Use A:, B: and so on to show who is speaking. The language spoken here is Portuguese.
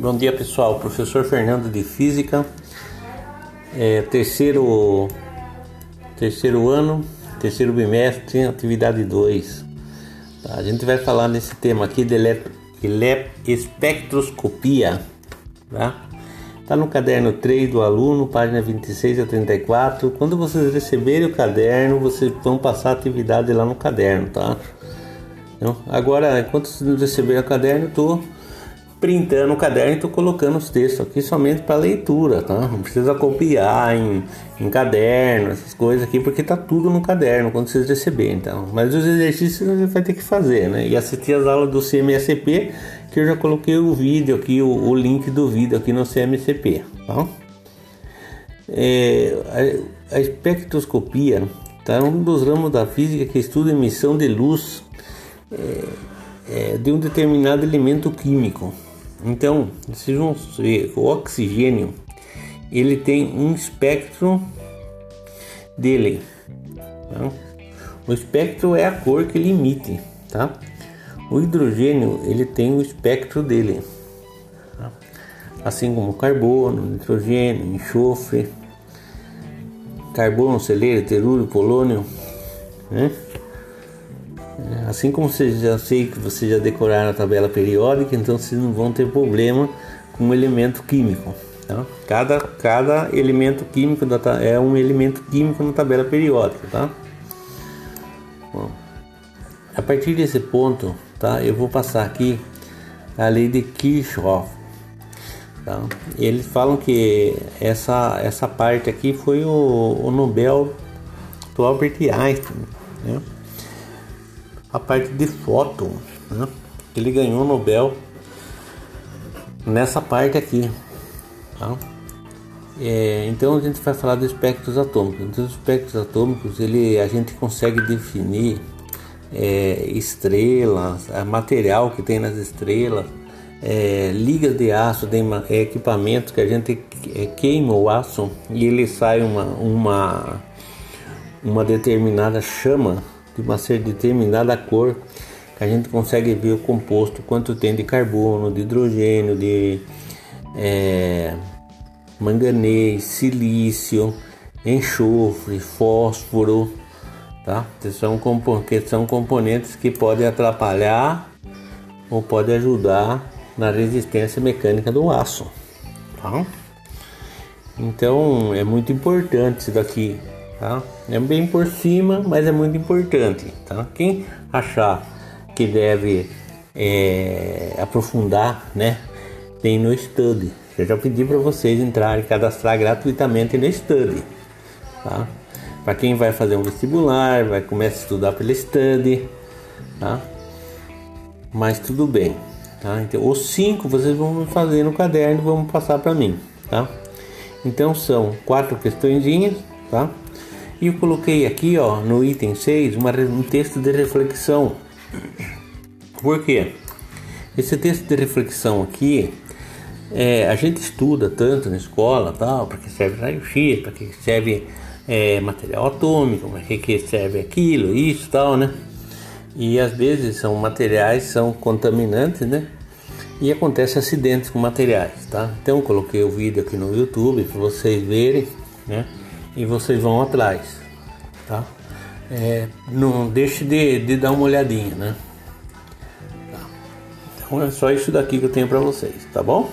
A: Bom dia pessoal, professor Fernando de Física, é, terceiro, terceiro ano, terceiro bimestre, atividade 2. Tá, a gente vai falar nesse tema aqui de espectroscopia. Tá? tá no caderno 3 do aluno, página 26 a 34. Quando vocês receberem o caderno, vocês vão passar a atividade lá no caderno, tá? Então, agora, enquanto vocês receberem o caderno, eu estou printando o caderno e estou colocando os textos aqui somente para leitura, tá? Não precisa copiar em, em caderno, essas coisas aqui, porque tá tudo no caderno quando vocês receberem, então. Mas os exercícios você vai ter que fazer, né? E assistir as aulas do CMSP, que eu já coloquei o vídeo aqui, o, o link do vídeo aqui no CMSP, tá? É, a, a espectroscopia tá um dos ramos da física que estuda emissão de luz é, é, de um determinado elemento químico. Então, vocês vão ver o oxigênio, ele tem um espectro dele. Tá? O espectro é a cor que ele emite, tá? O hidrogênio, ele tem o espectro dele. Tá? Assim como carbono, nitrogênio, enxofre, carbono, selênio, telúrio, polônio, né? Assim como vocês já sei que vocês já decoraram a tabela periódica, então vocês não vão ter problema com o elemento químico. Tá? Cada, cada elemento químico da, é um elemento químico na tabela periódica, tá? Bom, a partir desse ponto, tá? Eu vou passar aqui a lei de Kirchhoff. Tá? Eles falam que essa, essa parte aqui foi o, o Nobel do Albert Einstein, né? A parte de fóton. Né? Ele ganhou o Nobel nessa parte aqui. Tá? É, então a gente vai falar dos espectros atômicos. Então, os espectros atômicos ele, a gente consegue definir é, estrelas, material que tem nas estrelas, é, ligas de aço, de é, equipamentos que a gente é, queima o aço e ele sai uma, uma, uma determinada chama de uma determinada cor a gente consegue ver o composto quanto tem de carbono, de hidrogênio, de é, manganês, silício, enxofre, fósforo, tá? Que são, que são componentes que podem atrapalhar ou podem ajudar na resistência mecânica do aço, tá? Então é muito importante isso daqui tá? É bem por cima, mas é muito importante, tá? Quem achar que deve é, aprofundar, né? Tem no Study. Eu já pedi para vocês entrarem, cadastrar gratuitamente no Study, tá? Para quem vai fazer um vestibular, vai começar a estudar pelo Study, tá? Mas tudo bem, tá? Então, os cinco vocês vão fazer no caderno, vão passar para mim, tá? Então são quatro questõezinhas, tá? E eu coloquei aqui ó, no item 6 uma, um texto de reflexão. Por quê? Esse texto de reflexão aqui, é, a gente estuda tanto na escola, tal, para que serve raio-x, para que serve é, material atômico, para que serve aquilo, isso tal, né? E às vezes são materiais, são contaminantes, né? E acontece acidentes com materiais, tá? Então coloquei o vídeo aqui no YouTube para vocês verem, né? E vocês vão atrás, tá? É, não deixe de, de, dar uma olhadinha, né? Tá. Então é só isso daqui que eu tenho para vocês, tá bom?